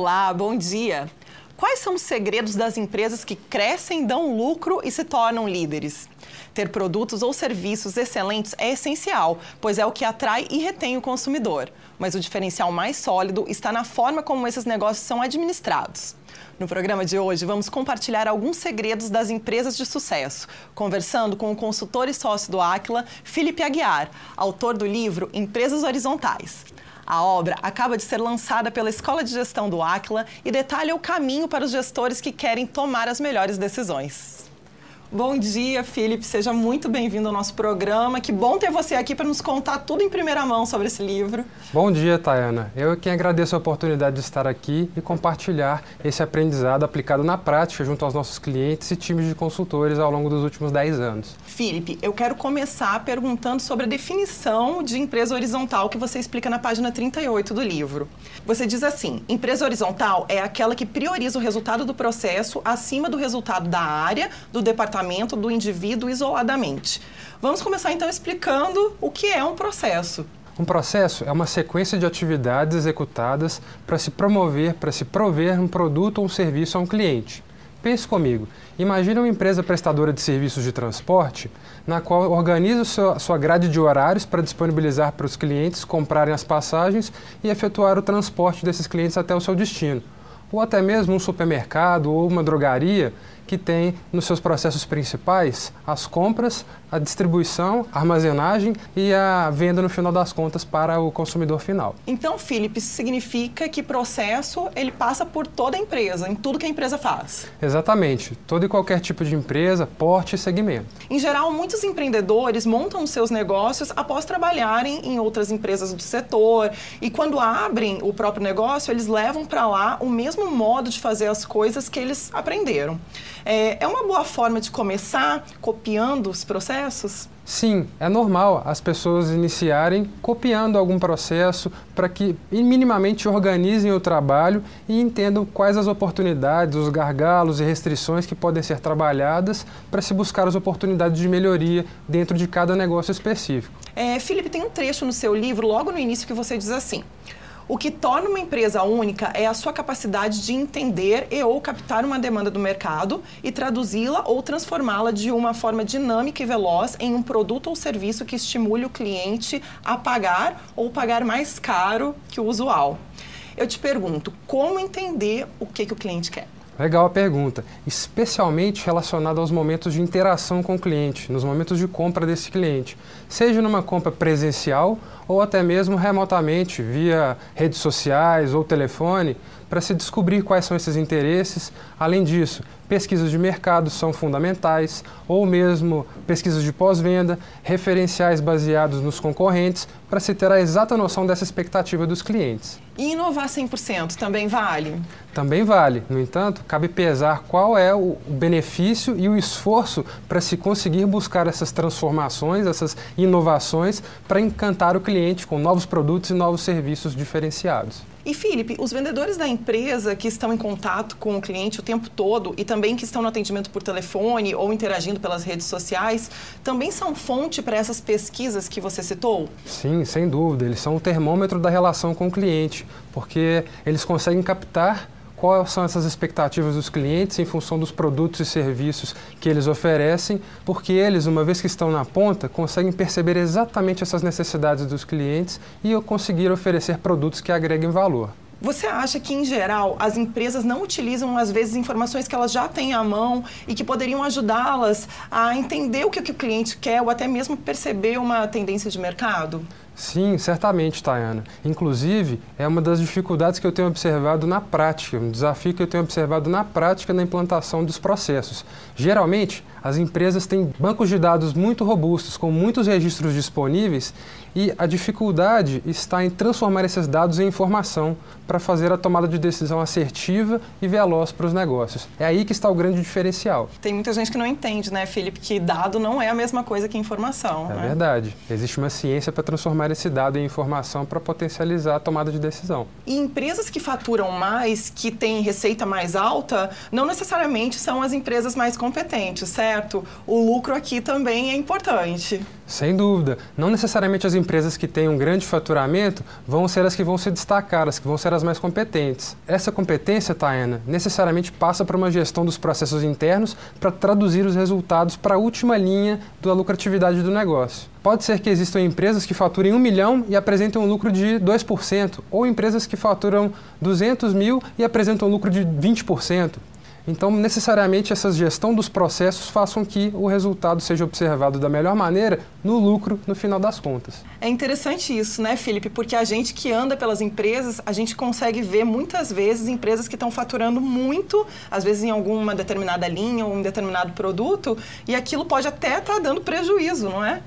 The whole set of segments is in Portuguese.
Olá, bom dia. Quais são os segredos das empresas que crescem, dão lucro e se tornam líderes? Ter produtos ou serviços excelentes é essencial, pois é o que atrai e retém o consumidor. Mas o diferencial mais sólido está na forma como esses negócios são administrados. No programa de hoje, vamos compartilhar alguns segredos das empresas de sucesso, conversando com o consultor e sócio do Aquila, Felipe Aguiar, autor do livro Empresas Horizontais. A obra acaba de ser lançada pela Escola de Gestão do Aquila e detalha o caminho para os gestores que querem tomar as melhores decisões. Bom dia, Felipe. Seja muito bem-vindo ao nosso programa. Que bom ter você aqui para nos contar tudo em primeira mão sobre esse livro. Bom dia, Tayana. Eu quem agradeço a oportunidade de estar aqui e compartilhar esse aprendizado aplicado na prática junto aos nossos clientes e times de consultores ao longo dos últimos 10 anos. Felipe, eu quero começar perguntando sobre a definição de empresa horizontal que você explica na página 38 do livro. Você diz assim: empresa horizontal é aquela que prioriza o resultado do processo acima do resultado da área, do departamento do indivíduo isoladamente. Vamos começar então explicando o que é um processo. Um processo é uma sequência de atividades executadas para se promover, para se prover um produto ou um serviço a um cliente. Pense comigo, imagine uma empresa prestadora de serviços de transporte na qual organiza sua grade de horários para disponibilizar para os clientes comprarem as passagens e efetuar o transporte desses clientes até o seu destino. Ou até mesmo um supermercado ou uma drogaria que tem nos seus processos principais as compras, a distribuição, a armazenagem e a venda no final das contas para o consumidor final. Então, Felipe, isso significa que processo ele passa por toda a empresa, em tudo que a empresa faz. Exatamente, todo e qualquer tipo de empresa, porte e segmento. Em geral, muitos empreendedores montam seus negócios após trabalharem em outras empresas do setor e quando abrem o próprio negócio, eles levam para lá o mesmo modo de fazer as coisas que eles aprenderam. É, é uma boa forma de começar copiando os processos? Sim, é normal as pessoas iniciarem copiando algum processo para que minimamente organizem o trabalho e entendam quais as oportunidades, os gargalos e restrições que podem ser trabalhadas para se buscar as oportunidades de melhoria dentro de cada negócio específico. É, Felipe, tem um trecho no seu livro, logo no início, que você diz assim. O que torna uma empresa única é a sua capacidade de entender e ou captar uma demanda do mercado e traduzi-la ou transformá-la de uma forma dinâmica e veloz em um produto ou serviço que estimule o cliente a pagar ou pagar mais caro que o usual. Eu te pergunto, como entender o que, que o cliente quer? Legal a pergunta, especialmente relacionada aos momentos de interação com o cliente, nos momentos de compra desse cliente, seja numa compra presencial ou até mesmo remotamente, via redes sociais ou telefone, para se descobrir quais são esses interesses. Além disso, pesquisas de mercado são fundamentais, ou mesmo pesquisas de pós-venda, referenciais baseados nos concorrentes, para se ter a exata noção dessa expectativa dos clientes. E inovar 100% também vale? Também vale. No entanto, cabe pesar qual é o benefício e o esforço para se conseguir buscar essas transformações, essas inovações, para encantar o cliente com novos produtos e novos serviços diferenciados. E Felipe, os vendedores da empresa que estão em contato com o cliente o tempo todo e também que estão no atendimento por telefone ou interagindo pelas redes sociais, também são fonte para essas pesquisas que você citou? Sim, sem dúvida. Eles são o termômetro da relação com o cliente, porque eles conseguem captar quais são essas expectativas dos clientes em função dos produtos e serviços que eles oferecem, porque eles, uma vez que estão na ponta, conseguem perceber exatamente essas necessidades dos clientes e conseguir oferecer produtos que agreguem valor. Você acha que, em geral, as empresas não utilizam, às vezes, informações que elas já têm à mão e que poderiam ajudá-las a entender o que, o cliente quer ou até mesmo perceber uma tendência de mercado? Sim, certamente, Tayana. Inclusive, é uma das dificuldades que eu tenho observado na prática, um desafio que eu tenho observado na prática na implantação dos processos. Geralmente, as empresas têm bancos de dados muito robustos, com muitos registros disponíveis, e a dificuldade está em transformar esses dados em informação para fazer a tomada de decisão assertiva e veloz para os negócios. É aí que está o grande diferencial. Tem muita gente que não entende, né, Felipe, que dado não é a mesma coisa que informação. É né? verdade. Existe uma ciência para transformar transformar esse dado em informação para potencializar a tomada de decisão. E empresas que faturam mais, que têm receita mais alta, não necessariamente são as empresas mais competentes, certo? O lucro aqui também é importante. Sem dúvida. Não necessariamente as empresas que têm um grande faturamento vão ser as que vão se destacar, as que vão ser as mais competentes. Essa competência, Taena, necessariamente passa por uma gestão dos processos internos para traduzir os resultados para a última linha da lucratividade do negócio. Pode ser que existam empresas que faturem 1 milhão e apresentem um lucro de 2%, ou empresas que faturam 200 mil e apresentam um lucro de 20%. Então, necessariamente, essa gestão dos processos façam que o resultado seja observado da melhor maneira no lucro no final das contas. É interessante isso, né, Felipe? Porque a gente que anda pelas empresas, a gente consegue ver muitas vezes empresas que estão faturando muito, às vezes em alguma determinada linha ou um determinado produto, e aquilo pode até estar tá dando prejuízo, não é?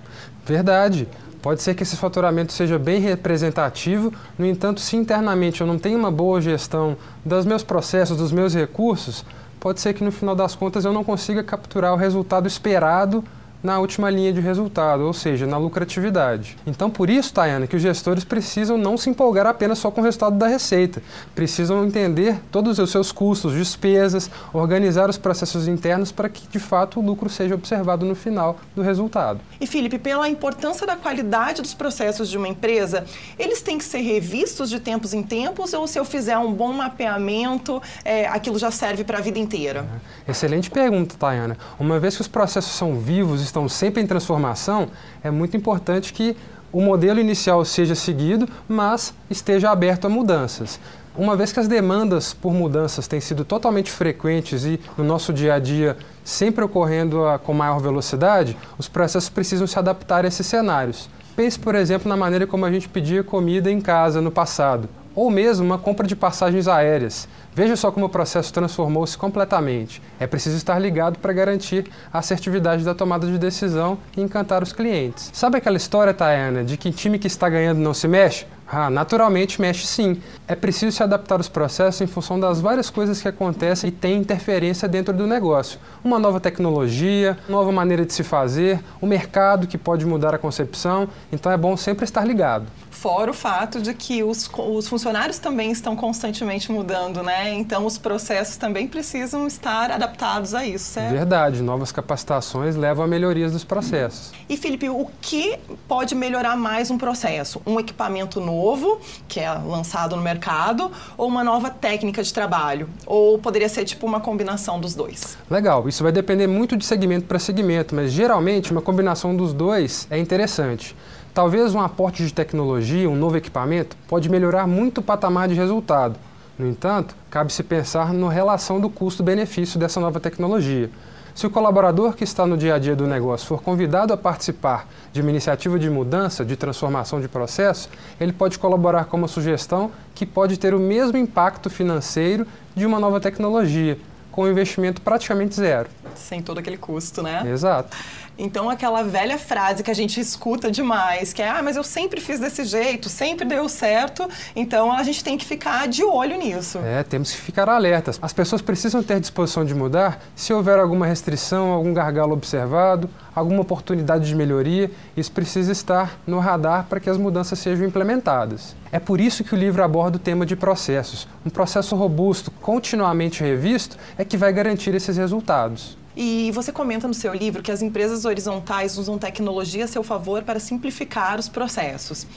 Verdade. Pode ser que esse faturamento seja bem representativo, no entanto, se internamente eu não tenho uma boa gestão dos meus processos, dos meus recursos, pode ser que no final das contas eu não consiga capturar o resultado esperado na última linha de resultado, ou seja, na lucratividade. Então, por isso, Tayana, que os gestores precisam não se empolgar apenas só com o resultado da receita. Precisam entender todos os seus custos, despesas, organizar os processos internos para que, de fato, o lucro seja observado no final do resultado. E, Felipe, pela importância da qualidade dos processos de uma empresa, eles têm que ser revistos de tempos em tempos ou se eu fizer um bom mapeamento, é, aquilo já serve para a vida inteira? Excelente pergunta, Tayana. Uma vez que os processos são vivos, estão sempre em transformação, é muito importante que o modelo inicial seja seguido, mas esteja aberto a mudanças. Uma vez que as demandas por mudanças têm sido totalmente frequentes e no nosso dia a dia sempre ocorrendo a, com maior velocidade, os processos precisam se adaptar a esses cenários. Pense, por exemplo, na maneira como a gente pedia comida em casa no passado, ou mesmo uma compra de passagens aéreas. Veja só como o processo transformou-se completamente. É preciso estar ligado para garantir a assertividade da tomada de decisão e encantar os clientes. Sabe aquela história, Tayana, de que time que está ganhando não se mexe? Ah, naturalmente mexe sim. É preciso se adaptar aos processos em função das várias coisas que acontecem e têm interferência dentro do negócio. Uma nova tecnologia, nova maneira de se fazer, o mercado que pode mudar a concepção. Então é bom sempre estar ligado. Fora o fato de que os, os funcionários também estão constantemente mudando, né? Então os processos também precisam estar adaptados a isso, certo? Verdade, novas capacitações levam a melhorias dos processos. E Felipe, o que pode melhorar mais um processo? Um equipamento novo, que é lançado no mercado, ou uma nova técnica de trabalho? Ou poderia ser tipo uma combinação dos dois? Legal, isso vai depender muito de segmento para segmento, mas geralmente uma combinação dos dois é interessante. Talvez um aporte de tecnologia, um novo equipamento, pode melhorar muito o patamar de resultado. No entanto, cabe-se pensar na relação do custo-benefício dessa nova tecnologia. Se o colaborador que está no dia a dia do negócio for convidado a participar de uma iniciativa de mudança, de transformação de processo, ele pode colaborar com uma sugestão que pode ter o mesmo impacto financeiro de uma nova tecnologia, com um investimento praticamente zero. Sem todo aquele custo, né? Exato. Então, aquela velha frase que a gente escuta demais, que é, ah, mas eu sempre fiz desse jeito, sempre deu certo, então a gente tem que ficar de olho nisso. É, temos que ficar alertas. As pessoas precisam ter disposição de mudar se houver alguma restrição, algum gargalo observado, alguma oportunidade de melhoria, isso precisa estar no radar para que as mudanças sejam implementadas. É por isso que o livro aborda o tema de processos. Um processo robusto, continuamente revisto, é que vai garantir esses resultados. E você comenta no seu livro que as empresas horizontais usam tecnologia a seu favor para simplificar os processos.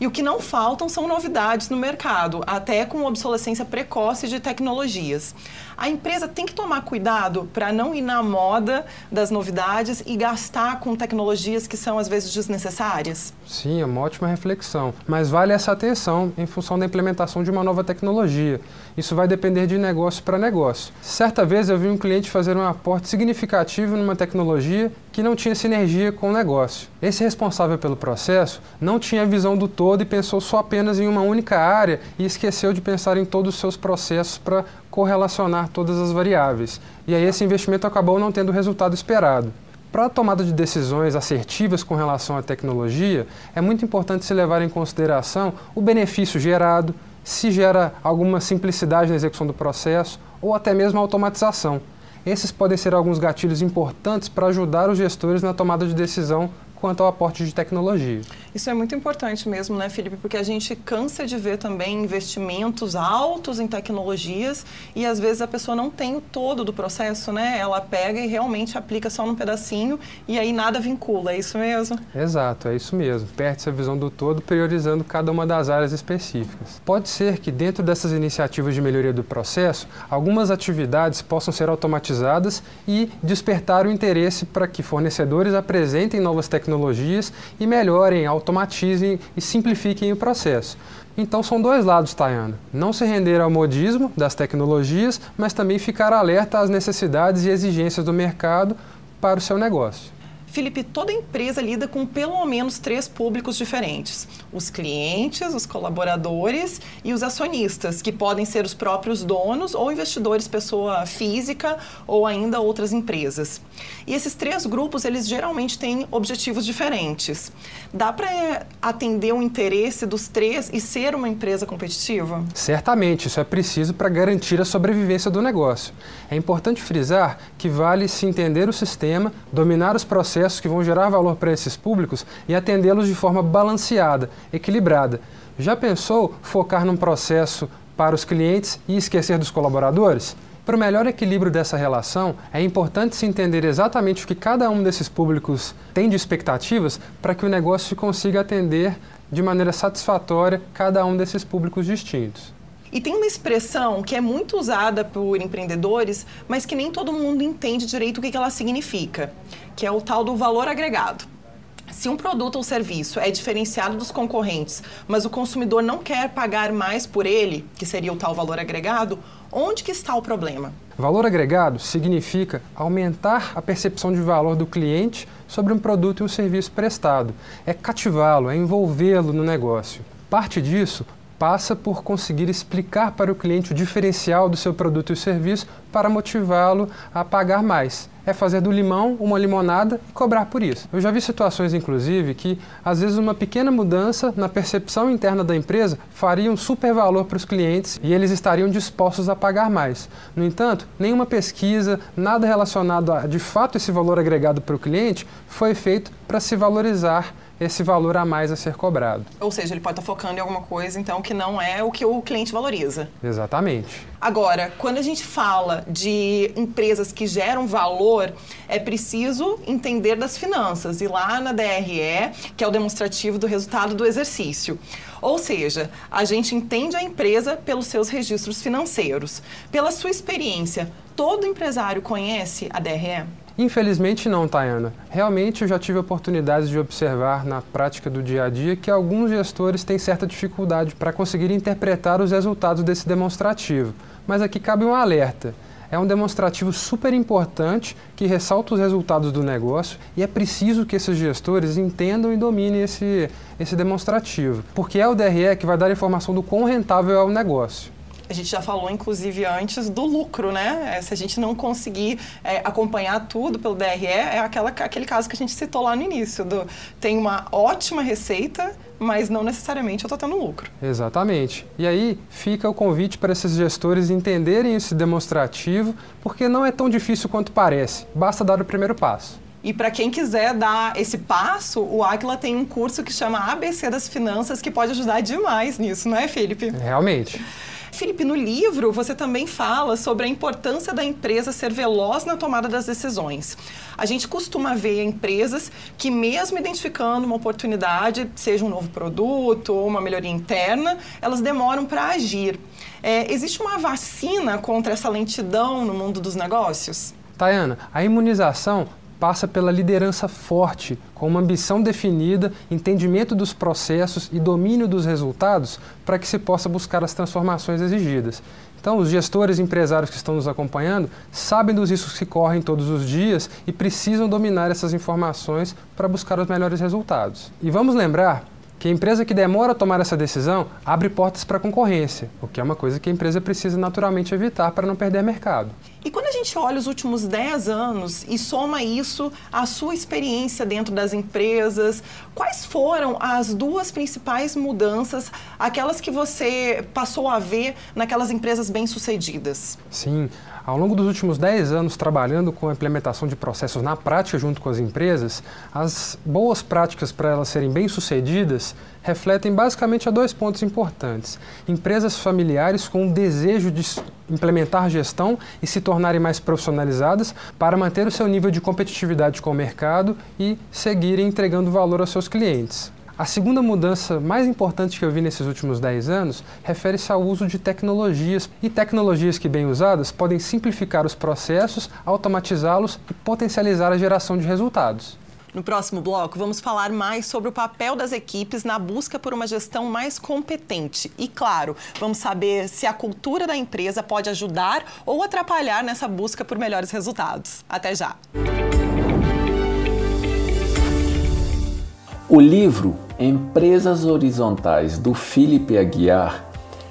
E o que não faltam são novidades no mercado, até com obsolescência precoce de tecnologias. A empresa tem que tomar cuidado para não ir na moda das novidades e gastar com tecnologias que são às vezes desnecessárias? Sim, é uma ótima reflexão. Mas vale essa atenção em função da implementação de uma nova tecnologia. Isso vai depender de negócio para negócio. Certa vez eu vi um cliente fazer um aporte significativo numa tecnologia que não tinha sinergia com o negócio. Esse responsável pelo processo não tinha a visão do todo e pensou só apenas em uma única área e esqueceu de pensar em todos os seus processos para correlacionar todas as variáveis. E aí esse investimento acabou não tendo o resultado esperado. Para a tomada de decisões assertivas com relação à tecnologia, é muito importante se levar em consideração o benefício gerado, se gera alguma simplicidade na execução do processo ou até mesmo automatização. Esses podem ser alguns gatilhos importantes para ajudar os gestores na tomada de decisão quanto ao aporte de tecnologia. Isso é muito importante mesmo, né, Felipe? Porque a gente cansa de ver também investimentos altos em tecnologias e às vezes a pessoa não tem o todo do processo, né? Ela pega e realmente aplica só num pedacinho e aí nada vincula, é isso mesmo? Exato, é isso mesmo. Perde-se a visão do todo, priorizando cada uma das áreas específicas. Pode ser que dentro dessas iniciativas de melhoria do processo, algumas atividades possam ser automatizadas e despertar o interesse para que fornecedores apresentem novas tecnologias e melhorem, automatizem e simplifiquem o processo. Então são dois lados, Tayana. Não se render ao modismo das tecnologias, mas também ficar alerta às necessidades e exigências do mercado para o seu negócio. Felipe, toda empresa lida com pelo menos três públicos diferentes: os clientes, os colaboradores e os acionistas, que podem ser os próprios donos ou investidores, pessoa física ou ainda outras empresas. E esses três grupos, eles geralmente têm objetivos diferentes. Dá para atender o interesse dos três e ser uma empresa competitiva? Certamente, isso é preciso para garantir a sobrevivência do negócio. É importante frisar que vale se entender o sistema, dominar os processos processos que vão gerar valor para esses públicos e atendê-los de forma balanceada, equilibrada. Já pensou focar num processo para os clientes e esquecer dos colaboradores? Para o melhor equilíbrio dessa relação, é importante se entender exatamente o que cada um desses públicos tem de expectativas para que o negócio consiga atender de maneira satisfatória cada um desses públicos distintos. E tem uma expressão que é muito usada por empreendedores, mas que nem todo mundo entende direito o que ela significa, que é o tal do valor agregado. Se um produto ou serviço é diferenciado dos concorrentes, mas o consumidor não quer pagar mais por ele, que seria o tal valor agregado, onde que está o problema? Valor agregado significa aumentar a percepção de valor do cliente sobre um produto e um serviço prestado. É cativá-lo, é envolvê-lo no negócio. Parte disso passa por conseguir explicar para o cliente o diferencial do seu produto e serviço para motivá-lo a pagar mais. É fazer do limão uma limonada e cobrar por isso. Eu já vi situações, inclusive, que às vezes uma pequena mudança na percepção interna da empresa faria um super valor para os clientes e eles estariam dispostos a pagar mais. No entanto, nenhuma pesquisa, nada relacionado a de fato esse valor agregado para o cliente foi feito para se valorizar esse valor a mais a ser cobrado. Ou seja, ele pode estar focando em alguma coisa, então, que não é o que o cliente valoriza. Exatamente. Agora, quando a gente fala de empresas que geram valor, é preciso entender das finanças. E lá na DRE, que é o demonstrativo do resultado do exercício. Ou seja, a gente entende a empresa pelos seus registros financeiros. Pela sua experiência, todo empresário conhece a DRE? Infelizmente não, Tayana. Realmente eu já tive a oportunidade de observar na prática do dia a dia que alguns gestores têm certa dificuldade para conseguir interpretar os resultados desse demonstrativo. Mas aqui cabe um alerta. É um demonstrativo super importante que ressalta os resultados do negócio e é preciso que esses gestores entendam e dominem esse, esse demonstrativo, porque é o DRE que vai dar informação do quão rentável é o negócio. A gente já falou, inclusive, antes do lucro, né? É, se a gente não conseguir é, acompanhar tudo pelo DRE, é aquela, aquele caso que a gente citou lá no início. Do, tem uma ótima receita, mas não necessariamente eu estou tendo lucro. Exatamente. E aí fica o convite para esses gestores entenderem esse demonstrativo, porque não é tão difícil quanto parece. Basta dar o primeiro passo. E para quem quiser dar esse passo, o Aquila tem um curso que chama ABC das Finanças, que pode ajudar demais nisso, não é, Felipe? Realmente. Felipe, no livro você também fala sobre a importância da empresa ser veloz na tomada das decisões. A gente costuma ver empresas que, mesmo identificando uma oportunidade, seja um novo produto ou uma melhoria interna, elas demoram para agir. É, existe uma vacina contra essa lentidão no mundo dos negócios? Tayana, a imunização passa pela liderança forte, com uma ambição definida, entendimento dos processos e domínio dos resultados para que se possa buscar as transformações exigidas. Então, os gestores e empresários que estão nos acompanhando sabem dos riscos que correm todos os dias e precisam dominar essas informações para buscar os melhores resultados. E vamos lembrar que a empresa que demora a tomar essa decisão abre portas para a concorrência, o que é uma coisa que a empresa precisa naturalmente evitar para não perder mercado. E quando a gente olha os últimos 10 anos e soma isso à sua experiência dentro das empresas, quais foram as duas principais mudanças, aquelas que você passou a ver naquelas empresas bem-sucedidas? Sim, ao longo dos últimos 10 anos trabalhando com a implementação de processos na prática junto com as empresas, as boas práticas para elas serem bem-sucedidas refletem basicamente a dois pontos importantes. Empresas familiares com o desejo de implementar gestão e se tornarem mais profissionalizadas para manter o seu nível de competitividade com o mercado e seguirem entregando valor aos seus clientes. A segunda mudança mais importante que eu vi nesses últimos 10 anos refere-se ao uso de tecnologias. E tecnologias que, bem usadas, podem simplificar os processos, automatizá-los e potencializar a geração de resultados. No próximo bloco, vamos falar mais sobre o papel das equipes na busca por uma gestão mais competente. E, claro, vamos saber se a cultura da empresa pode ajudar ou atrapalhar nessa busca por melhores resultados. Até já! O livro Empresas Horizontais do Felipe Aguiar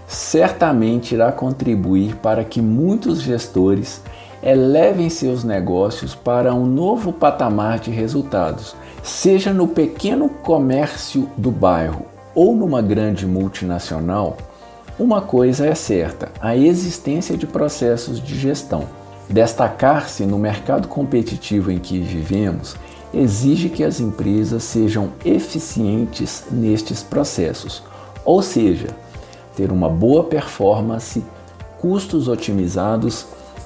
certamente irá contribuir para que muitos gestores elevem seus negócios para um novo patamar de resultados, seja no pequeno comércio do bairro ou numa grande multinacional. Uma coisa é certa: a existência de processos de gestão. Destacar-se no mercado competitivo em que vivemos exige que as empresas sejam eficientes nestes processos, ou seja, ter uma boa performance, custos otimizados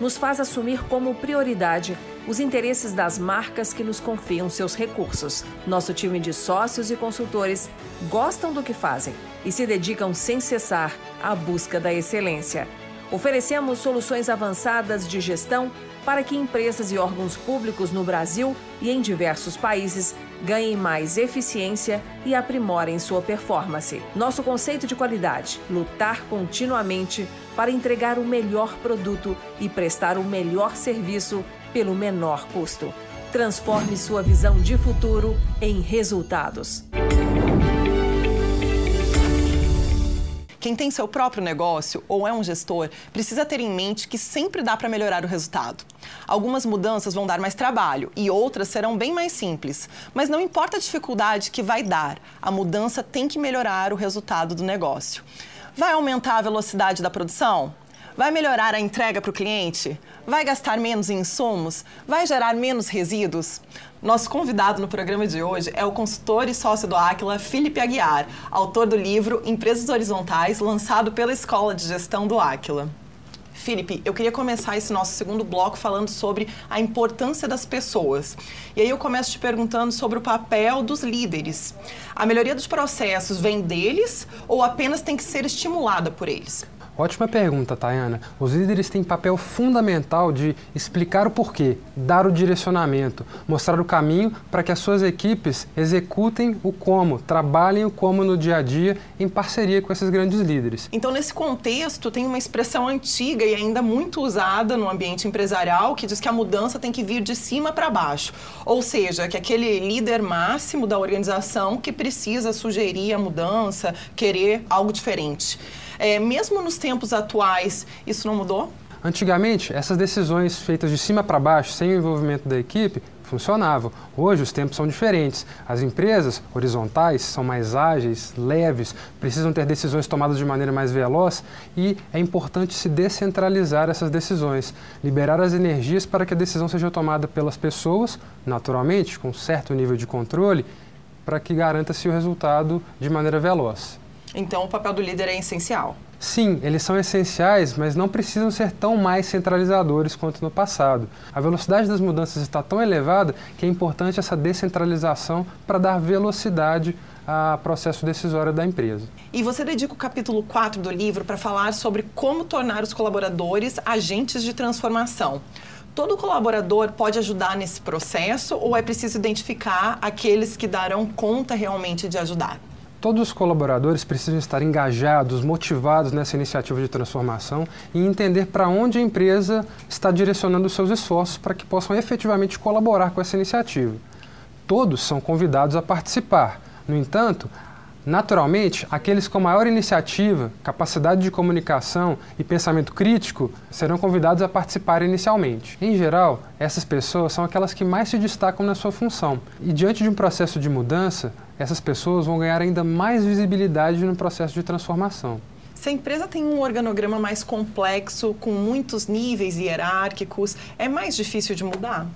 nos faz assumir como prioridade os interesses das marcas que nos confiam seus recursos. Nosso time de sócios e consultores gostam do que fazem e se dedicam sem cessar à busca da excelência. Oferecemos soluções avançadas de gestão para que empresas e órgãos públicos no Brasil e em diversos países ganhem mais eficiência e aprimorem sua performance. Nosso conceito de qualidade: lutar continuamente para entregar o melhor produto e prestar o melhor serviço pelo menor custo. Transforme sua visão de futuro em resultados. Quem tem seu próprio negócio ou é um gestor precisa ter em mente que sempre dá para melhorar o resultado. Algumas mudanças vão dar mais trabalho e outras serão bem mais simples, mas não importa a dificuldade que vai dar, a mudança tem que melhorar o resultado do negócio. Vai aumentar a velocidade da produção? Vai melhorar a entrega para o cliente? Vai gastar menos em insumos? Vai gerar menos resíduos? Nosso convidado no programa de hoje é o consultor e sócio do Aquila, Felipe Aguiar, autor do livro Empresas Horizontais, lançado pela Escola de Gestão do Aquila. Felipe, eu queria começar esse nosso segundo bloco falando sobre a importância das pessoas. E aí eu começo te perguntando sobre o papel dos líderes. A melhoria dos processos vem deles ou apenas tem que ser estimulada por eles? Ótima pergunta, Tayana. Os líderes têm papel fundamental de explicar o porquê, dar o direcionamento, mostrar o caminho para que as suas equipes executem o como, trabalhem o como no dia a dia em parceria com esses grandes líderes. Então, nesse contexto, tem uma expressão antiga e ainda muito usada no ambiente empresarial que diz que a mudança tem que vir de cima para baixo. Ou seja, que aquele líder máximo da organização que precisa sugerir a mudança, querer algo diferente. É, mesmo nos tempos atuais, isso não mudou? Antigamente, essas decisões feitas de cima para baixo, sem o envolvimento da equipe, funcionavam. Hoje os tempos são diferentes. As empresas horizontais são mais ágeis, leves, precisam ter decisões tomadas de maneira mais veloz e é importante se descentralizar essas decisões, liberar as energias para que a decisão seja tomada pelas pessoas, naturalmente, com certo nível de controle, para que garanta-se o resultado de maneira veloz. Então, o papel do líder é essencial. Sim, eles são essenciais, mas não precisam ser tão mais centralizadores quanto no passado. A velocidade das mudanças está tão elevada que é importante essa descentralização para dar velocidade ao processo decisório da empresa. E você dedica o capítulo 4 do livro para falar sobre como tornar os colaboradores agentes de transformação. Todo colaborador pode ajudar nesse processo ou é preciso identificar aqueles que darão conta realmente de ajudar? Todos os colaboradores precisam estar engajados, motivados nessa iniciativa de transformação e entender para onde a empresa está direcionando os seus esforços para que possam efetivamente colaborar com essa iniciativa. Todos são convidados a participar. No entanto, Naturalmente, aqueles com maior iniciativa, capacidade de comunicação e pensamento crítico serão convidados a participar inicialmente. Em geral, essas pessoas são aquelas que mais se destacam na sua função. E diante de um processo de mudança, essas pessoas vão ganhar ainda mais visibilidade no processo de transformação. Se a empresa tem um organograma mais complexo, com muitos níveis hierárquicos, é mais difícil de mudar?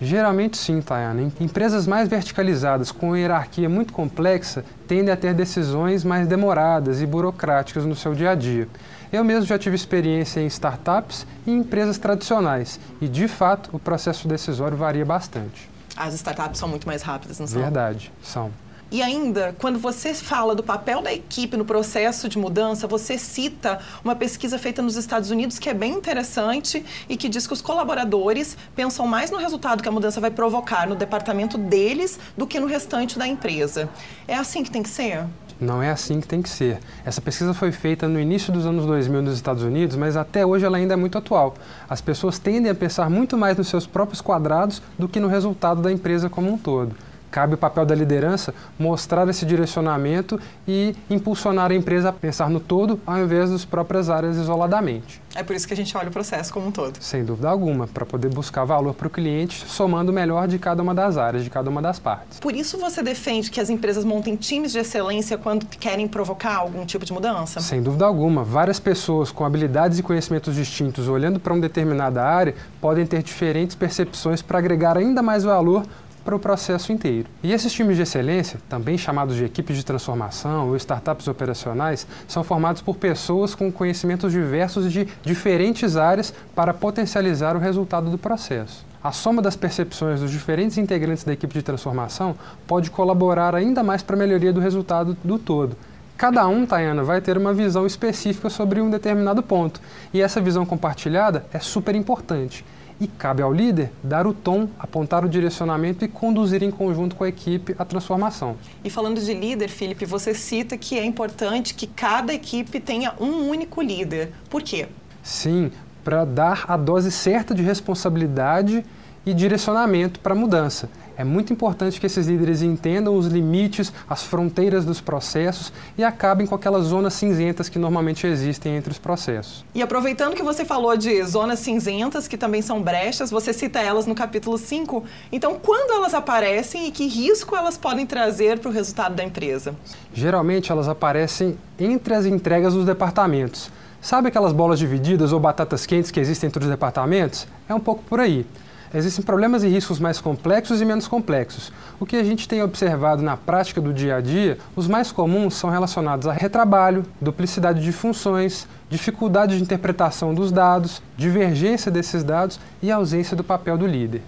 Geralmente sim, Tayana. Empresas mais verticalizadas, com hierarquia muito complexa, tendem a ter decisões mais demoradas e burocráticas no seu dia a dia. Eu mesmo já tive experiência em startups e em empresas tradicionais, e de fato o processo decisório varia bastante. As startups são muito mais rápidas, não são? Verdade, são. E ainda, quando você fala do papel da equipe no processo de mudança, você cita uma pesquisa feita nos Estados Unidos que é bem interessante e que diz que os colaboradores pensam mais no resultado que a mudança vai provocar no departamento deles do que no restante da empresa. É assim que tem que ser? Não é assim que tem que ser. Essa pesquisa foi feita no início dos anos 2000 nos Estados Unidos, mas até hoje ela ainda é muito atual. As pessoas tendem a pensar muito mais nos seus próprios quadrados do que no resultado da empresa como um todo. Cabe o papel da liderança mostrar esse direcionamento e impulsionar a empresa a pensar no todo ao invés das próprias áreas isoladamente. É por isso que a gente olha o processo como um todo. Sem dúvida alguma, para poder buscar valor para o cliente, somando o melhor de cada uma das áreas, de cada uma das partes. Por isso você defende que as empresas montem times de excelência quando querem provocar algum tipo de mudança? Sem dúvida alguma. Várias pessoas com habilidades e conhecimentos distintos olhando para uma determinada área podem ter diferentes percepções para agregar ainda mais valor para o processo inteiro. E esses times de excelência, também chamados de equipes de transformação ou startups operacionais, são formados por pessoas com conhecimentos diversos de diferentes áreas para potencializar o resultado do processo. A soma das percepções dos diferentes integrantes da equipe de transformação pode colaborar ainda mais para a melhoria do resultado do todo. Cada um, Tayana, vai ter uma visão específica sobre um determinado ponto, e essa visão compartilhada é super importante e cabe ao líder dar o tom, apontar o direcionamento e conduzir em conjunto com a equipe a transformação. E falando de líder, Felipe, você cita que é importante que cada equipe tenha um único líder. Por quê? Sim, para dar a dose certa de responsabilidade e direcionamento para a mudança. É muito importante que esses líderes entendam os limites, as fronteiras dos processos e acabem com aquelas zonas cinzentas que normalmente existem entre os processos. E aproveitando que você falou de zonas cinzentas, que também são brechas, você cita elas no capítulo 5. Então, quando elas aparecem e que risco elas podem trazer para o resultado da empresa? Geralmente, elas aparecem entre as entregas dos departamentos. Sabe aquelas bolas divididas ou batatas quentes que existem entre os departamentos? É um pouco por aí. Existem problemas e riscos mais complexos e menos complexos. O que a gente tem observado na prática do dia a dia, os mais comuns são relacionados a retrabalho, duplicidade de funções, dificuldade de interpretação dos dados, divergência desses dados e ausência do papel do líder.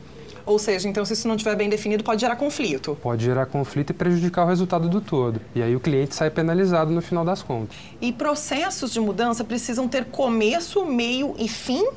Ou seja, então se isso não estiver bem definido, pode gerar conflito. Pode gerar conflito e prejudicar o resultado do todo. E aí o cliente sai penalizado no final das contas. E processos de mudança precisam ter começo, meio e fim?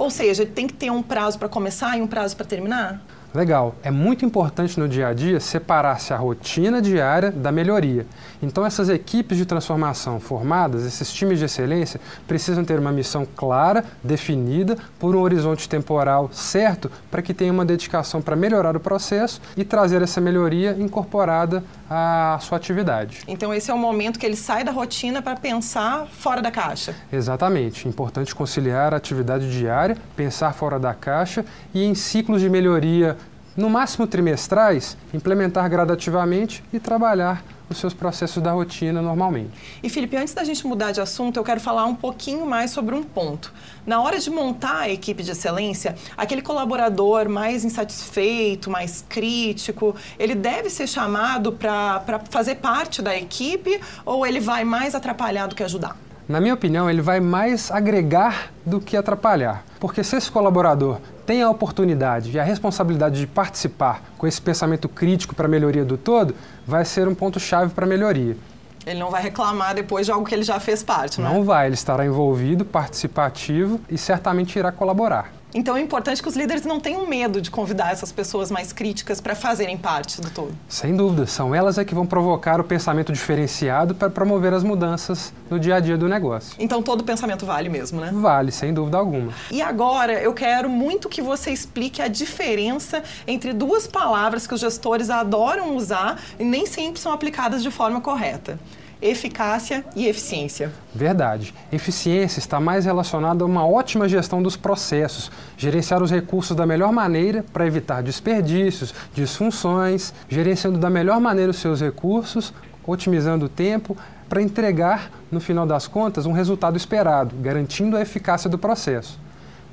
Ou seja, tem que ter um prazo para começar e um prazo para terminar? Legal. É muito importante no dia a dia separar-se a rotina diária da melhoria. Então, essas equipes de transformação formadas, esses times de excelência, precisam ter uma missão clara, definida, por um horizonte temporal certo, para que tenha uma dedicação para melhorar o processo e trazer essa melhoria incorporada à sua atividade. Então, esse é o momento que ele sai da rotina para pensar fora da caixa. Exatamente. Importante conciliar a atividade diária, pensar fora da caixa e em ciclos de melhoria no máximo trimestrais, implementar gradativamente e trabalhar os seus processos da rotina normalmente. E Felipe, antes da gente mudar de assunto, eu quero falar um pouquinho mais sobre um ponto. Na hora de montar a equipe de excelência, aquele colaborador mais insatisfeito, mais crítico, ele deve ser chamado para fazer parte da equipe ou ele vai mais atrapalhar do que ajudar? Na minha opinião, ele vai mais agregar do que atrapalhar. Porque se esse colaborador tem a oportunidade e a responsabilidade de participar com esse pensamento crítico para a melhoria do todo, vai ser um ponto-chave para a melhoria. Ele não vai reclamar depois de algo que ele já fez parte, não é? Não vai, ele estará envolvido, participativo e certamente irá colaborar. Então é importante que os líderes não tenham medo de convidar essas pessoas mais críticas para fazerem parte do todo. Sem dúvida, são elas é que vão provocar o pensamento diferenciado para promover as mudanças no dia a dia do negócio. Então todo pensamento vale mesmo, né? Vale, sem dúvida alguma. E agora eu quero muito que você explique a diferença entre duas palavras que os gestores adoram usar e nem sempre são aplicadas de forma correta eficácia e eficiência. Verdade. Eficiência está mais relacionada a uma ótima gestão dos processos, gerenciar os recursos da melhor maneira para evitar desperdícios, disfunções, gerenciando da melhor maneira os seus recursos, otimizando o tempo para entregar, no final das contas, um resultado esperado, garantindo a eficácia do processo.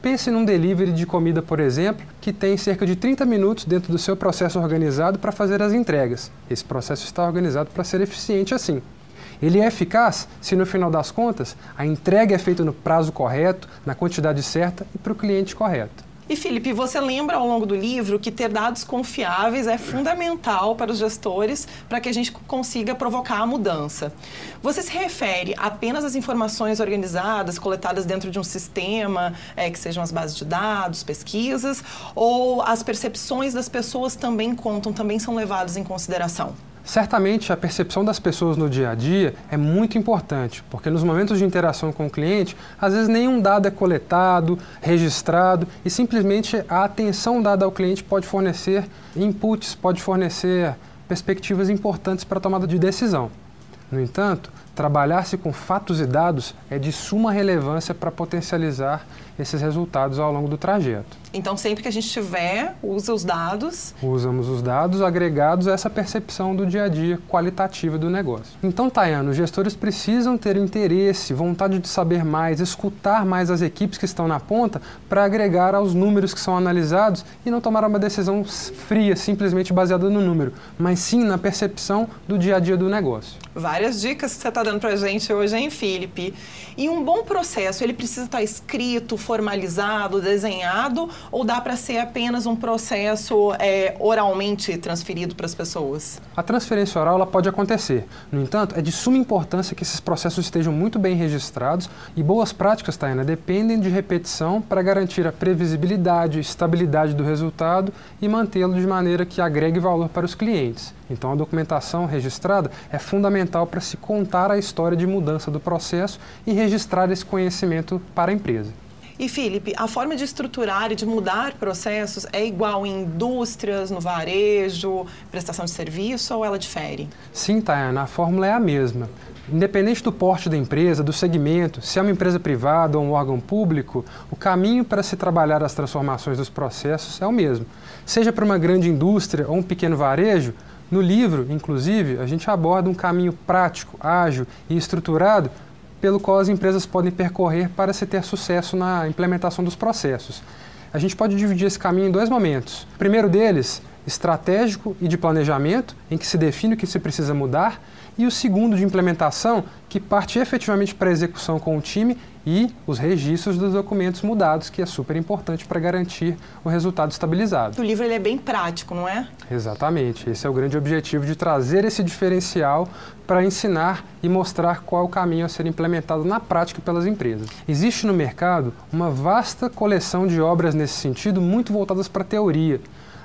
Pense num delivery de comida, por exemplo, que tem cerca de 30 minutos dentro do seu processo organizado para fazer as entregas. Esse processo está organizado para ser eficiente assim. Ele é eficaz se, no final das contas, a entrega é feita no prazo correto, na quantidade certa e para o cliente correto. E Felipe, você lembra ao longo do livro que ter dados confiáveis é fundamental para os gestores para que a gente consiga provocar a mudança. Você se refere apenas às informações organizadas, coletadas dentro de um sistema, é, que sejam as bases de dados, pesquisas, ou as percepções das pessoas também contam, também são levadas em consideração? Certamente a percepção das pessoas no dia a dia é muito importante, porque nos momentos de interação com o cliente, às vezes nenhum dado é coletado, registrado e simplesmente a atenção dada ao cliente pode fornecer inputs, pode fornecer perspectivas importantes para a tomada de decisão. No entanto, trabalhar-se com fatos e dados é de suma relevância para potencializar esses resultados ao longo do trajeto. Então, sempre que a gente tiver, usa os dados. Usamos os dados agregados a essa percepção do dia a dia qualitativa do negócio. Então, Tayana, os gestores precisam ter interesse, vontade de saber mais, escutar mais as equipes que estão na ponta para agregar aos números que são analisados e não tomar uma decisão fria, simplesmente baseada no número, mas sim na percepção do dia a dia do negócio. Várias dicas que você está dando para gente hoje, hein, Felipe? E um bom processo, ele precisa estar escrito, formalizado, desenhado, ou dá para ser apenas um processo é, oralmente transferido para as pessoas? A transferência oral ela pode acontecer. No entanto, é de suma importância que esses processos estejam muito bem registrados e boas práticas, Taina, dependem de repetição para garantir a previsibilidade, estabilidade do resultado e mantê-lo de maneira que agregue valor para os clientes. Então, a documentação registrada é fundamental para se contar a história de mudança do processo e registrar esse conhecimento para a empresa. E, Felipe, a forma de estruturar e de mudar processos é igual em indústrias, no varejo, prestação de serviço ou ela difere? Sim, Tayana, a fórmula é a mesma. Independente do porte da empresa, do segmento, se é uma empresa privada ou um órgão público, o caminho para se trabalhar as transformações dos processos é o mesmo. Seja para uma grande indústria ou um pequeno varejo, no livro, inclusive, a gente aborda um caminho prático, ágil e estruturado pelo qual as empresas podem percorrer para se ter sucesso na implementação dos processos. A gente pode dividir esse caminho em dois momentos. O primeiro deles, estratégico e de planejamento, em que se define o que se precisa mudar, e o segundo de implementação, que parte efetivamente para a execução com o time e os registros dos documentos mudados, que é super importante para garantir o resultado estabilizado. O livro ele é bem prático, não é? Exatamente. Esse é o grande objetivo de trazer esse diferencial para ensinar e mostrar qual é o caminho a ser implementado na prática pelas empresas. Existe no mercado uma vasta coleção de obras nesse sentido, muito voltadas para a teoria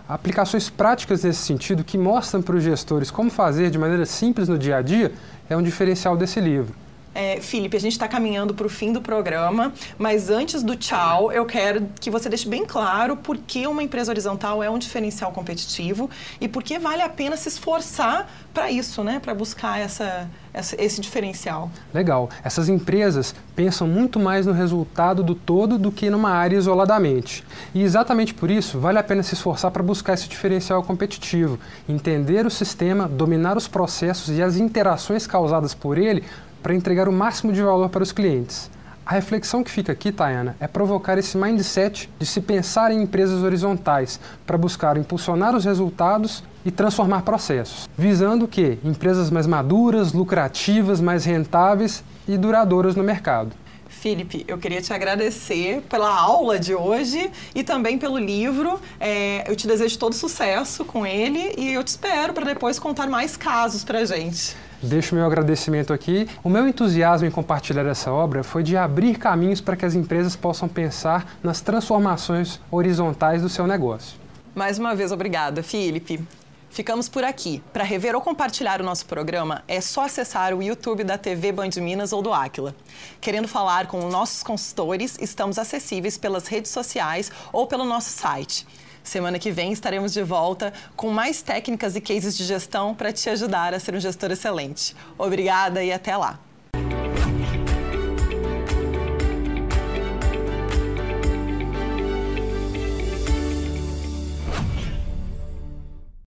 aplicações práticas nesse sentido que mostram para os gestores como fazer de maneira simples no dia a dia é um diferencial desse livro. É, Felipe, a gente está caminhando para o fim do programa, mas antes do tchau, eu quero que você deixe bem claro por que uma empresa horizontal é um diferencial competitivo e por que vale a pena se esforçar para isso, né? para buscar essa, essa, esse diferencial. Legal. Essas empresas pensam muito mais no resultado do todo do que numa área isoladamente. E exatamente por isso, vale a pena se esforçar para buscar esse diferencial competitivo, entender o sistema, dominar os processos e as interações causadas por ele para entregar o máximo de valor para os clientes. A reflexão que fica aqui, Tayana, é provocar esse mindset de se pensar em empresas horizontais para buscar impulsionar os resultados e transformar processos, visando que empresas mais maduras, lucrativas, mais rentáveis e duradouras no mercado. Felipe, eu queria te agradecer pela aula de hoje e também pelo livro. É, eu te desejo todo sucesso com ele e eu te espero para depois contar mais casos para gente. Deixo meu agradecimento aqui. O meu entusiasmo em compartilhar essa obra foi de abrir caminhos para que as empresas possam pensar nas transformações horizontais do seu negócio. Mais uma vez, obrigada, Felipe. Ficamos por aqui. Para rever ou compartilhar o nosso programa, é só acessar o YouTube da TV Band Minas ou do Aquila. Querendo falar com nossos consultores, estamos acessíveis pelas redes sociais ou pelo nosso site. Semana que vem estaremos de volta com mais técnicas e cases de gestão para te ajudar a ser um gestor excelente. Obrigada e até lá!